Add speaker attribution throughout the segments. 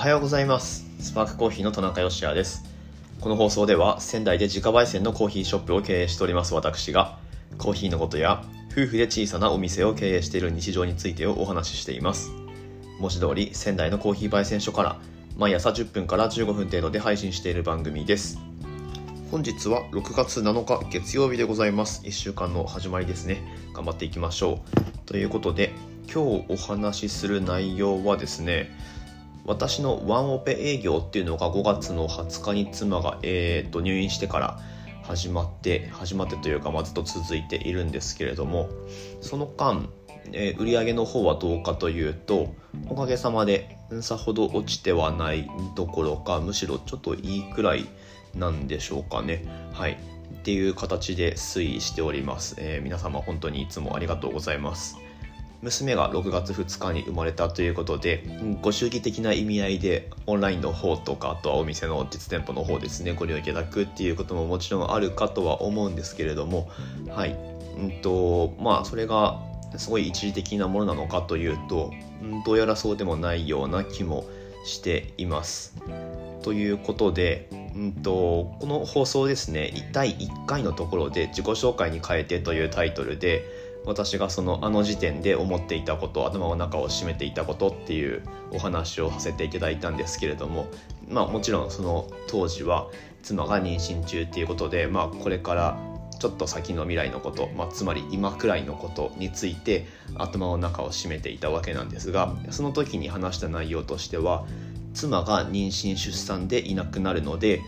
Speaker 1: はようございます。スパークコーヒーの田中芳也です。この放送では仙台で自家焙煎のコーヒーショップを経営しております私がコーヒーのことや夫婦で小さなお店を経営している日常についてをお話ししています。文字通り仙台のコーヒー焙煎所から毎朝10分から15分程度で配信している番組です。本日は6月7日月曜日でございます。1週間の始まりですね。頑張っていきましょう。ということで今日お話しする内容はですね私のワンオペ営業っていうのが5月の20日に妻が、えー、と入院してから始まって始まってというか、ま、ずっと続いているんですけれどもその間、えー、売上の方はどうかというとおかげさまでさほど落ちてはないどころかむしろちょっといいくらいなんでしょうかね。はい。っていう形で推移しております、えー、皆様本当にいつもありがとうございます。娘が6月2日に生まれたということでご祝儀的な意味合いでオンラインの方とかあとはお店の実店舗の方ですねご利用いただくっていうことももちろんあるかとは思うんですけれどもはいうんとまあそれがすごい一時的なものなのかというとどうやらそうでもないような気もしています。ということで、うんと、この放送ですね第1回のところで自己紹介に変えてというタイトルで私がそのあの時点で思っていたこと頭の中を占めていたことっていうお話をさせていただいたんですけれどもまあもちろんその当時は妻が妊娠中っていうことでまあこれからちょっと先の未来のこと、まあ、つまり今くらいのことについて頭の中を占めていたわけなんですがその時に話した内容としては妻が妊娠出産でいなくなるので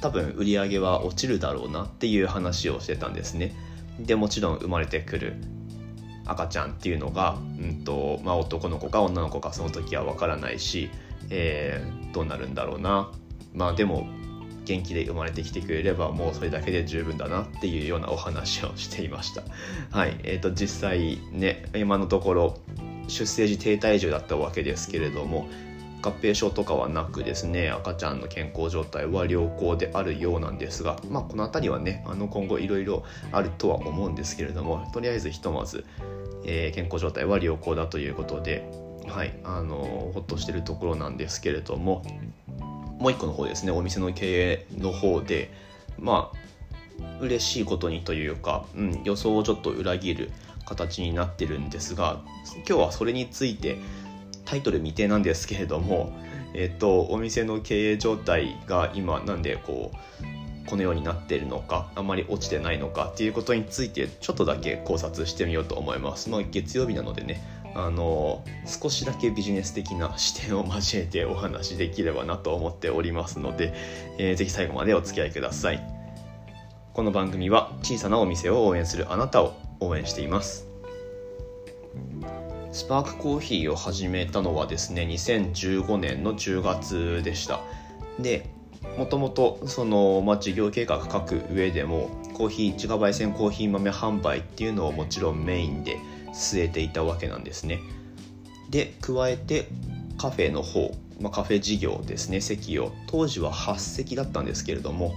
Speaker 1: 多分売り上げは落ちるだろうなっていう話をしてたんですね。でもちろん生まれてくる赤ちゃんっていうのが、うんとまあ、男の子か女の子かその時は分からないし、えー、どうなるんだろうな。まあでも元気で生まれてきてくれればもうそれだけで十分だなっていうようなお話をしていました。はい。えーと、実際ね今のところ出生時低体重だったわけですけれども合併症とかはなくですね赤ちゃんの健康状態は良好であるようなんですが、まあ、この辺りはねあの今後いろいろあるとは思うんですけれどもとりあえずひとまず、えー、健康状態は良好だということで、はいあのほっとしてるところなんですけれどももう一個の方ですねお店の経営の方でまあ嬉しいことにというか、うん、予想をちょっと裏切る形になってるんですが今日はそれについてタイトル未定なんですけれども、えっと、お店の経営状態が今なんでこうこのようになっているのかあんまり落ちてないのかっていうことについてちょっとだけ考察してみようと思います。まあ、月曜日なのでねあの少しだけビジネス的な視点を交えてお話できればなと思っておりますので、えー、ぜひ最後までお付き合いください。この番組は小さなお店を応援するあなたを応援しています。スパークコーヒーを始めたのはですね2015年の10月でしたでもともとその、まあ、事業計画書く上でもコーヒー自家焙煎コーヒー豆販売っていうのをもちろんメインで据えていたわけなんですね。で加えてカフェの方、まあ、カフェ事業ですね席を。当時は8席だったんですけれども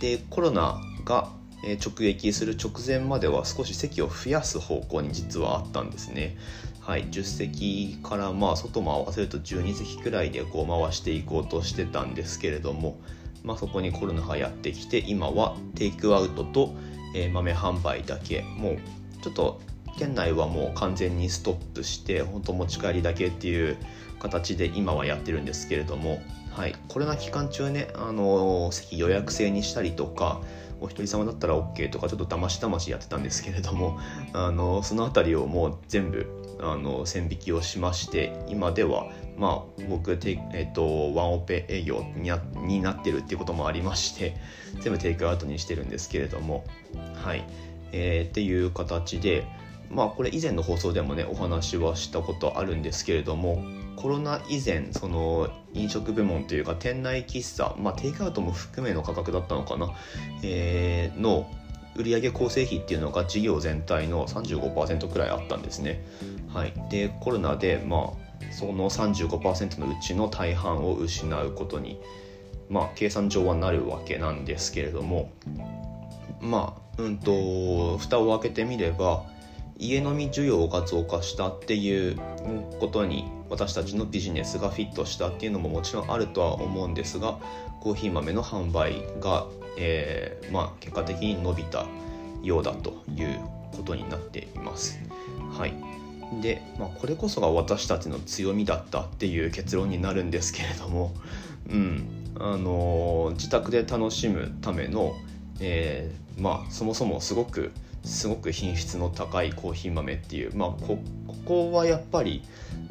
Speaker 1: でコロナが直撃する直前までは少し席を増やす方向に実はあったんですね。はい、10席からまあ外も合わせると12席くらいでこう回していこうとしてたんですけれども、まあ、そこにコロナがやってきて今はテイクアウトと、えー、豆販売だけもうちょっと県内はもう完全にストップして本当持ち帰りだけっていう形で今はやってるんですけれども、はい、コロナ期間中ね、あの、席予約制にしたりとかお一人様だったら OK とかちょっとだましだましやってたんですけれども、あのー、その辺りをもう全部あの線引きをしまして今ではまあ僕テえっ、とワンオペ営業にになってるっていうこともありまして全部テイクアウトにしてるんですけれどもはい、えー、っていう形でまあこれ以前の放送でもねお話はしたことあるんですけれどもコロナ以前その飲食部門というか店内喫茶まあテイクアウトも含めの価格だったのかな、えー、の売上構成比っていうのが事業全体の35%くらいあったんですね。はい、でコロナで、まあ、その35%のうちの大半を失うことに、まあ、計算上はなるわけなんですけれどもまあうんと蓋を開けてみれば家飲み需要が増加したっていうことに私たちのビジネスがフィットしたっていうのももちろんあるとは思うんですがコーヒー豆の販売が、えー、まあ、結果的に伸びたようだということになっています。はいで、まあ、これこそが私たちの強みだったっていう結論になるんですけれども、うんあのー、自宅で楽しむための、えー、まあ、そもそもすごくすごく品質の高いコーヒー豆っていう、まあ、ここはやっぱり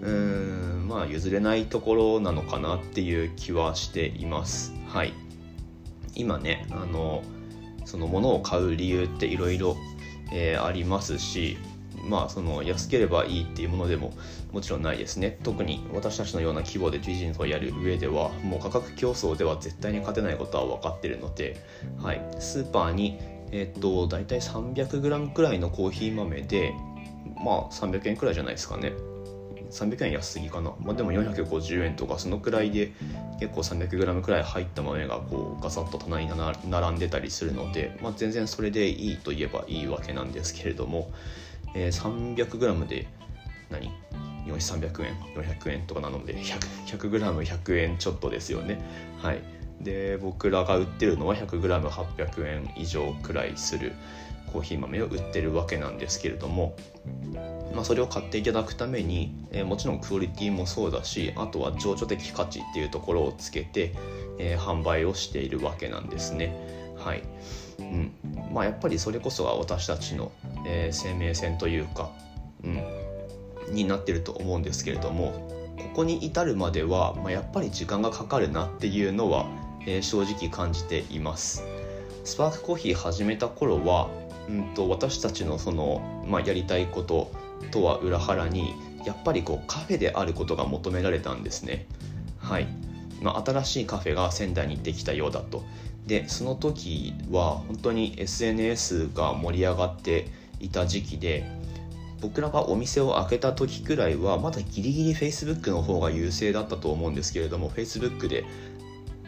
Speaker 1: うんまあ譲れないところなのかなっていう気はしています。はい、今ねあのその物を買う理由っていろいろありますしまあその安ければいいっていうものでももちろんないですね。特に私たちのような規模でビジネスをやる上ではもう価格競争では絶対に勝てないことは分かってるので、はい、スーパーにえっと大体 300g くらいのコーヒー豆でまあ300円くらいじゃないですかね。300円安すぎかな、まあ、でも450円とかそのくらいで結構 300g くらい入った豆がこうガサッと棚に並んでたりするので、まあ、全然それでいいと言えばいいわけなんですけれども、えー、300g で何？300円？400円とかなので 100g100 円ちょっとですよね。はい。で僕らが売ってるのは 100g800 円以上くらいするコーヒー豆を売ってるわけなんですけれども、まあ、それを買っていただくために、えー、もちろんクオリティもそうだしあとは情緒的価値っていうところをつけて、えー、販売をしているわけなんですね。はい。うん。まあ、やっぱりそれこそが私たちの、えー、生命線というか、うん、になってると思うんですけれどもここに至るまでは、まあ、やっぱり時間がかかるなっていうのは、えー、正直感じています。スパークコーヒー始めた頃は、うんと、私たちのその、まあ、やりたいこととは裏腹にやっぱりこうカフェであることが求められたんですね。はい、まあ、新しいカフェが仙台にできたようだと。でその時は本当に SNS が盛り上がっていた時期で僕らがお店を開けた時くらいはまだギリギリ Facebook の方が優勢だったと思うんですけれども Facebook で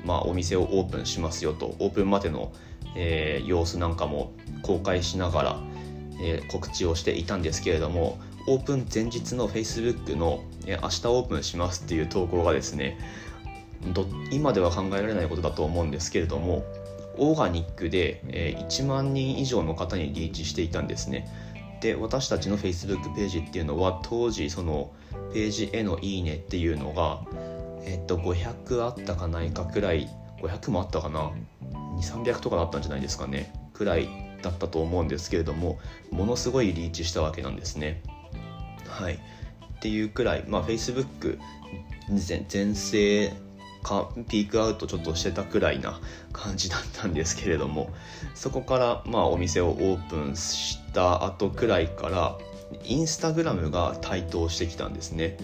Speaker 1: まあ、お店をオープンしますよとオープンまでの、えー、様子なんかも公開しながら、えー、告知をしていたんですけれどもオープン前日の Facebook の、えー、明日オープンしますっていう投稿がですね今では考えられないことだと思うんですけれどもオーガニックで、えー、1万人以上の方にリーチしていたんですね。で私たちの Facebook ページっていうのは当時そのページへのいいねっていうのがえっと500あったかないかくらい500もあったかな？2300とかだったんじゃないですかね。くらいだったと思うんですけれどもものすごいリーチしたわけなんですね。はい。っていうくらいまあ Facebook 全盛かピークアウトちょっとしてたくらいな感じだったんですけれどもそこからまあお店をオープンした後くらいからインスタグラムが台頭してきたんですね。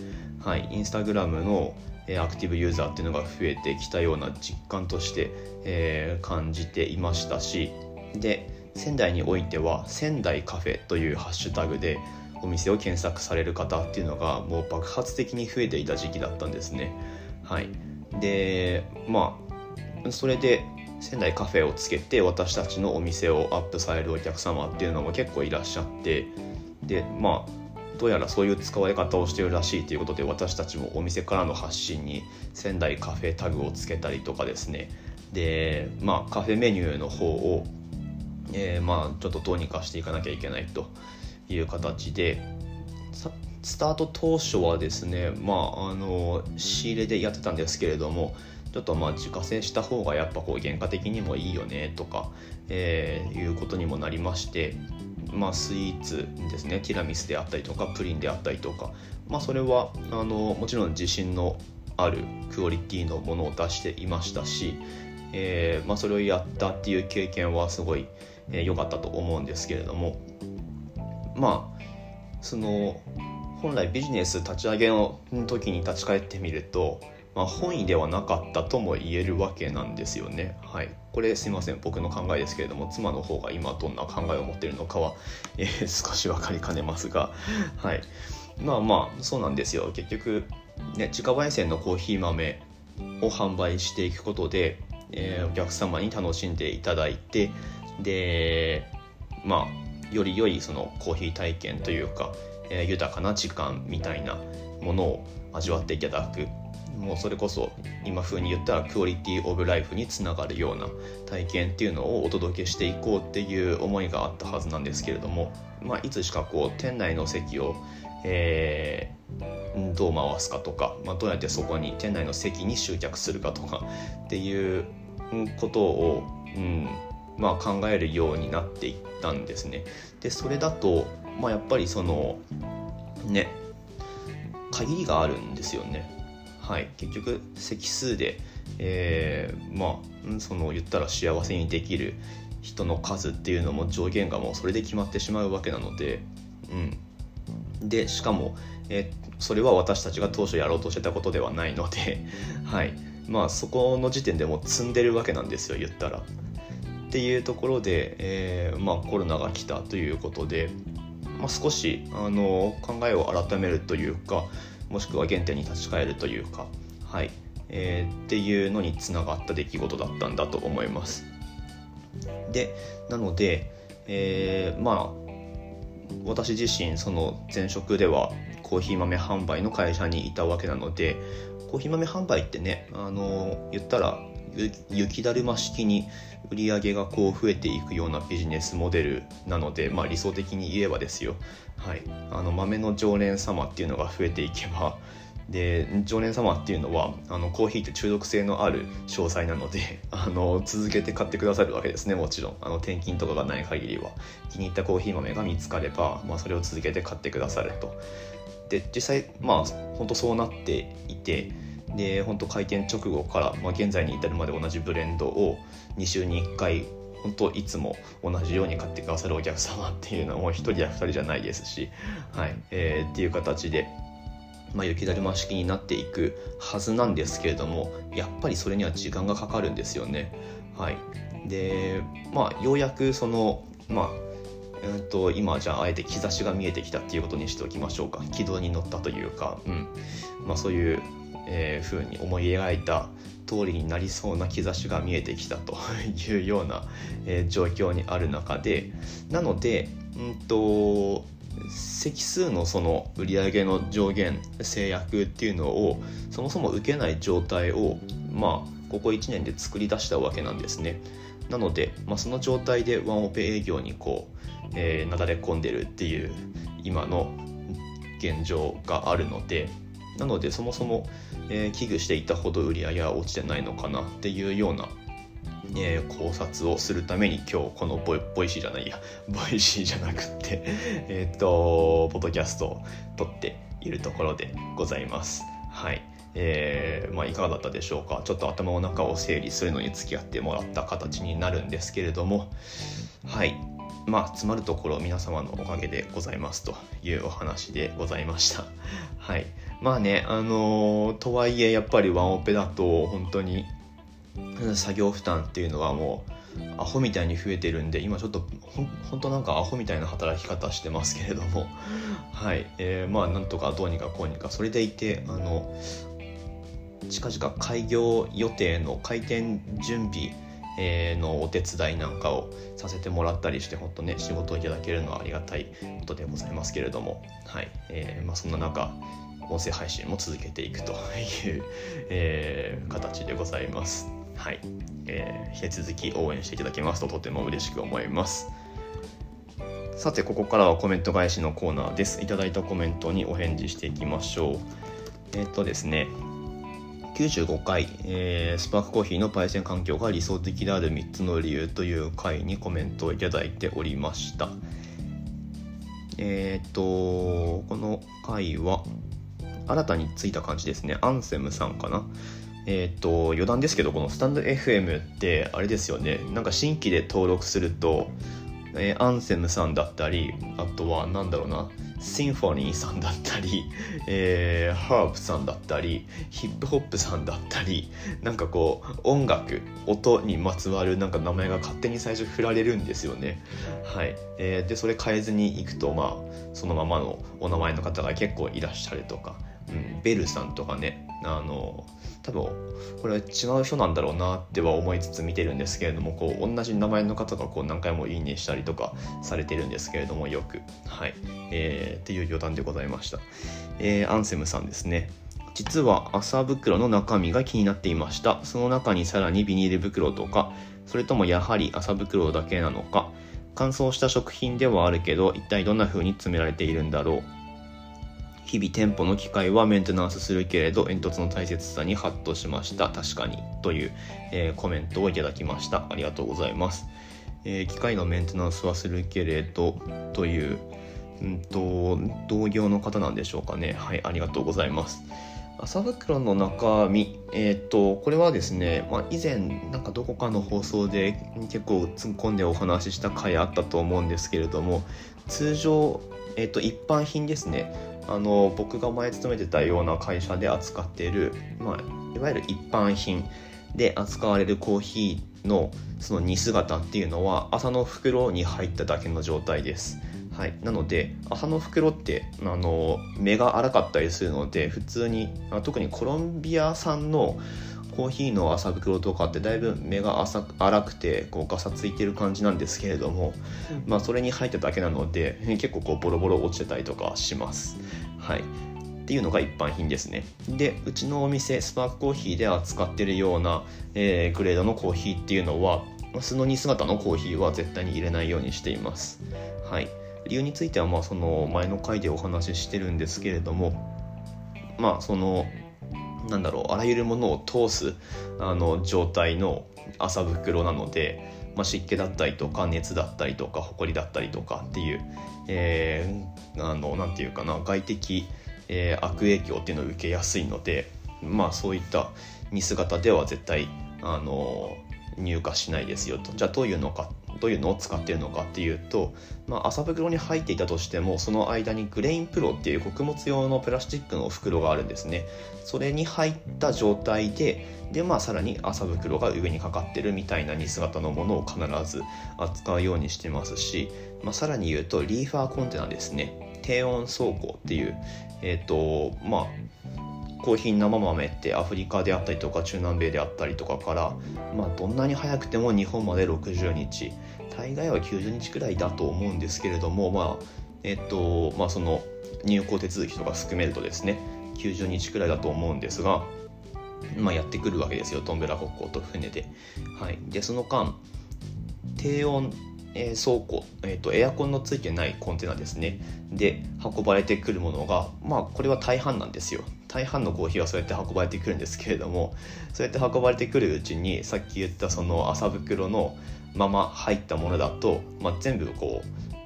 Speaker 1: はい。インスタグラムのアクティブユーザーっていうのが増えてきたような実感として、えー、感じていましたしで仙台においては仙台カフェというハッシュタグでお店を検索される方っていうのがもう爆発的に増えていた時期だったんですね。はい。でまあそれで仙台カフェをつけて私たちのお店をアップされるお客様っていうのも結構いらっしゃってでまあどうやらそういう使われ方をしているらしいということで私たちもお店からの発信に仙台カフェタグをつけたりとかですね。でまあカフェメニューの方を、えー、まあちょっとどうにかしていかなきゃいけないという形でスタート当初はですねまああの仕入れでやってたんですけれどもちょっとまあ自家製した方がやっぱこう原価的にもいいよねとか、えー、いうことにもなりましてまあ、スイーツですね。ティラミスであったりとかプリンであったりとか、まあ、それはあのもちろん自信のあるクオリティのものを出していましたし、えーまあ、それをやったっていう経験はすごい良、えー、かったと思うんですけれども。まあその本来ビジネス立ち上げの時に立ち返ってみるとまあ、本意ではなかったとも言えるわけなんですよね。はい、これすいません僕の考えですけれども妻の方が今どんな考えを持っているのかは、えー、少し分かりかねますが、はい、まあまあそうなんですよ。結局、ね、自家焙煎のコーヒー豆を販売していくことで、えー、お客様に楽しんでいただいてでまあより良いそのコーヒー体験というか、えー、豊かな時間みたいなものを味わっていただくもうそれこそ今風に言ったらクオリティオブライフにつながるような体験っていうのをお届けしていこうっていう思いがあったはずなんですけれども、まあ、いつしかこう店内の席を、えー、どう回すかとか、まあ、どうやってそこに店内の席に集客するかとかっていうことを、うんまあ、考えるようになっていったんですね。でそれだと、まあ、やっぱりそのね限りがあるんですよね。はい、結局席数で、えー、まあその言ったら幸せにできる人の数っていうのも上限がもうそれで決まってしまうわけなので、うん、でしかも、えー、それは私たちが当初やろうとしてたことではないので、はい、まあそこの時点でもう積んでるわけなんですよ言ったら。っていうところで、えー、まあ、コロナが来たということで、まあ、少しあの考えを改めるというかもしくは原点に立ち返るというか、はいえー、っていうのにつながった出来事だったんだと思います。でなので、えー、まあ私自身その前職ではコーヒー豆販売の会社にいたわけなのでコーヒー豆販売ってねあの言ったら雪だるま式に売り上げがこう増えていくようなビジネスモデルなので、まあ、理想的に言えばですよ、はい、あの豆の常連様っていうのが増えていけば で常連様っていうのはあのコーヒーって中毒性のある詳細なので あの続けて買ってくださるわけですねもちろん。あの転勤とかがない限りは。気に入ったコーヒー豆が見つかれば、まあ、それを続けて買ってくださると。で実際まあ本当そうなっていてで本当開店直後から、まあ、現在に至るまで同じブレンドを2週に1回本当いつも同じように買ってくださるお客様っていうのも1人や2人じゃないですし、はいえー、っていう形で、まあ、雪だるま式になっていくはずなんですけれどもやっぱりそれには時間がかかるんですよね。はい、でまあようやくそのまあえーと、今じゃああえて兆しが見えてきたっていうことにしておきましょうか。軌道に乗ったというか、うん。まあ、そういうえー、風に思い描いた通りになりそうな兆しが見えてきたと いうような、えー、状況にある中でなので、うんと、席数のその売上の上限制約っていうのをそもそも受けない状態をまあここ1年で作り出したわけなんですね。なので、まあ、その状態でワンオペ営業にこう、えー、なだれ込んでるっていう今の現状があるのでなのでそもそも、えー、危惧していたほど売り上げは落ちてないのかなっていうような、えー、考察をするために今日この Voi Voicy じゃないや Voicy じゃなくって えっとポッドキャストを撮っているところでございます。はい。えー、まあ、いかがだったでしょうか？ちょっと頭の中を整理するのに付き合ってもらった形になるんですけれども。はい。まあ詰まるところ皆様のおかげでございますというお話でございました。はい。まあね、あのー、とはいえやっぱりワンオペだと本当に作業負担っていうのはもうアホみたいに増えてるんで今ちょっとほ本当なんかアホみたいな働き方してますけれども。はい、えー、まあなんとかどうにかこうにか。それでいてあの近々開業予定の開店準備えのお手伝いなんかをさせてもらったりして本当ね仕事をいただけるのはありがたいことでございますけれども。はい、えー、まあ、そんな中音声配信も続けていくという、えー、形でございます。はい、えー、引き続き応援していただけますととても嬉しく思います。さて、ここからはコメント返しのコーナーです。いただいたコメントにお返事していきましょう。えっ、とですね、95回、えー、スパークコーヒーの焙煎環境が理想的である3つの理由という回にコメントをいただいておりました。えっ、と、この回は、新たについた感じですね。アンセムさんかな？えっ、と、余談ですけど、このスタンド FM ってあれですよね。なんか新規で登録すると、えー、アンセムさんだったり、あとはなんだろうな、シンフォニーさんだったり、えー、ハープさんだったり、ヒップホップさんだったり、なんかこう、音楽、音にまつわるなんか名前が勝手に最初振られるんですよね。はい。えー、で、それ変えずにいくと、まあ、そのままのお名前の方が結構いらっしゃるとか、うん、ベルさんとかねあの多分これは違う人なんだろうなっては思いつつ見てるんですけれどもこう同じ名前の方がこう何回もいいねしたりとかされてるんですけれどもよく。はい、えー、っていう余談でございました、えー、アンセムさんですね。実は麻袋の中身が気になっていました。その中にさらにビニール袋とかそれともやはり麻袋だけなのか。乾燥した食品ではあるけど一体どんな風に詰められているんだろう。日々店舗の機械はメンテナンスするけれど煙突の大切さにハッとしました。確かに。という、えー、コメントをいただきました。ありがとうございます、えー、機械のメンテナンスはするけれどといううんと同業の方なんでしょうかね。はいありがとうございます。麻袋の中身、えっ、ー、と、これはですね、まあ、以前、なんかどこかの放送で結構突っ込んでお話しした回あったと思うんですけれども、通常、えっ、ー、と、一般品ですね、あの、僕が前勤めてたような会社で扱っている、まあ、いわゆる一般品で扱われるコーヒーのその煮姿っていうのは、朝の袋に入っただけの状態です。はい、なので麻の袋ってあの目が荒かったりするので普通に特にコロンビア産のコーヒーの麻袋とかってだいぶ目が浅粗くてこうガサついてる感じなんですけれども、まあ、それに入っただけなので結構こうボロボロ落ちてたりとかします。はいっていうのが一般品ですね。で、うちのお店、スパークコーヒーで扱ってるような、えー、グレードのコーヒーっていうのは、素の煮姿のコーヒーは絶対に入れないようにしています。はい。理由についてはまあその前の回でお話ししてるんですけれどもまあそのなんだろうあらゆるものを通すあの状態の麻袋なので、まあ、湿気だったりとか熱だったりとか埃だったりとかっていう、えー、あのなんていうかな外的、えー、悪影響っていうのを受けやすいのでまあそういった煮姿では絶対あの入荷しないですよと。じゃあどういうのかどういうのを使ってるのかっていうと、まあ、麻袋に入っていたとしてもその間にグレインプロっていう穀物用のプラスチックの袋があるんですね。それに入った状態でで、まあ、さらに麻袋が上にかかってるみたいな煮姿のものを必ず扱うようにしてますし、まあ、さらに言うとリーファーコンテナですね。低温倉庫っていうえっ、ー、とまあコーヒー生豆ってアフリカであったりとか中南米であったりとかから、まあ、どんなに早くても日本まで60日大概は90日くらいだと思うんですけれどもまあえっとまあその入港手続きとか含めるとですね90日くらいだと思うんですが、まあ、やってくるわけですよ。トンベラ国交と船で。はい、でその間低温えー、倉庫、えーと、エアコンのついてないコンテナですね。で運ばれてくるものがまあこれは大半なんですよ。大半のコーヒーはそうやって運ばれてくるんですけれども そうやって運ばれてくるうちにさっき言ったその麻袋のまま入ったものだと、まあ、全部こ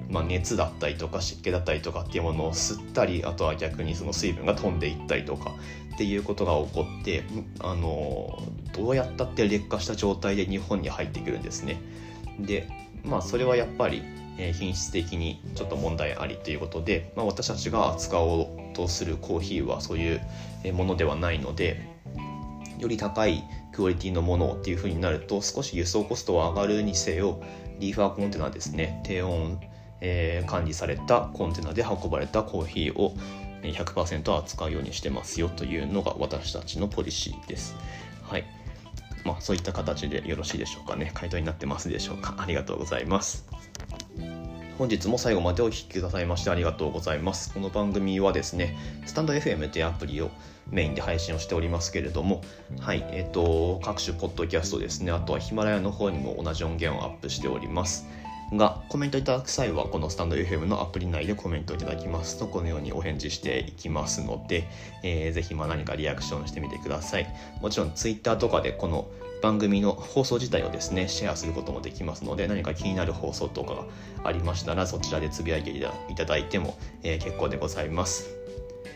Speaker 1: う、まあ、熱だったりとか湿気だったりとかっていうものを吸ったりあとは逆にその水分が飛んでいったりとかっていうことが起こってあのどうやったって劣化した状態で日本に入ってくるんですね。でまあそれはやっぱり品質的にちょっと問題ありということで、まあ、私たちが扱おうとするコーヒーはそういうものではないのでより高いクオリティのものっていうふうになると少し輸送コストは上がるにせよリーファーコンテナですね低温、えー、管理されたコンテナで運ばれたコーヒーを100%扱うようにしてますよというのが私たちのポリシーです。はいまあ、そういった形でよろしいでしょうかね。回答になってますでしょうか。ありがとうございます。本日も最後までお聴きくださいましてありがとうございます。この番組はですね、スタンド FM というアプリをメインで配信をしておりますけれども、はい、えっ、と、各種ポッドキャストですね、あとはヒマラヤの方にも同じ音源をアップしております。が、コメントいただく際は、このスタンド FM のアプリ内でコメントいただきますと、このようにお返事していきますので、えー、ぜひま何かリアクションしてみてください。もちろん Twitter とかでこの番組の放送自体をですね、シェアすることもできますので、何か気になる放送とかがありましたら、そちらでつぶやいていただいても、えー、結構でございます。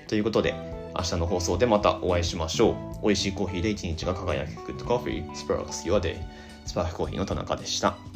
Speaker 1: ということで、明日の放送でまたお会いしましょう。美味しいコーヒーで一日が輝く Good Coffee Sparks Your Day スパークコーヒーの田中でした。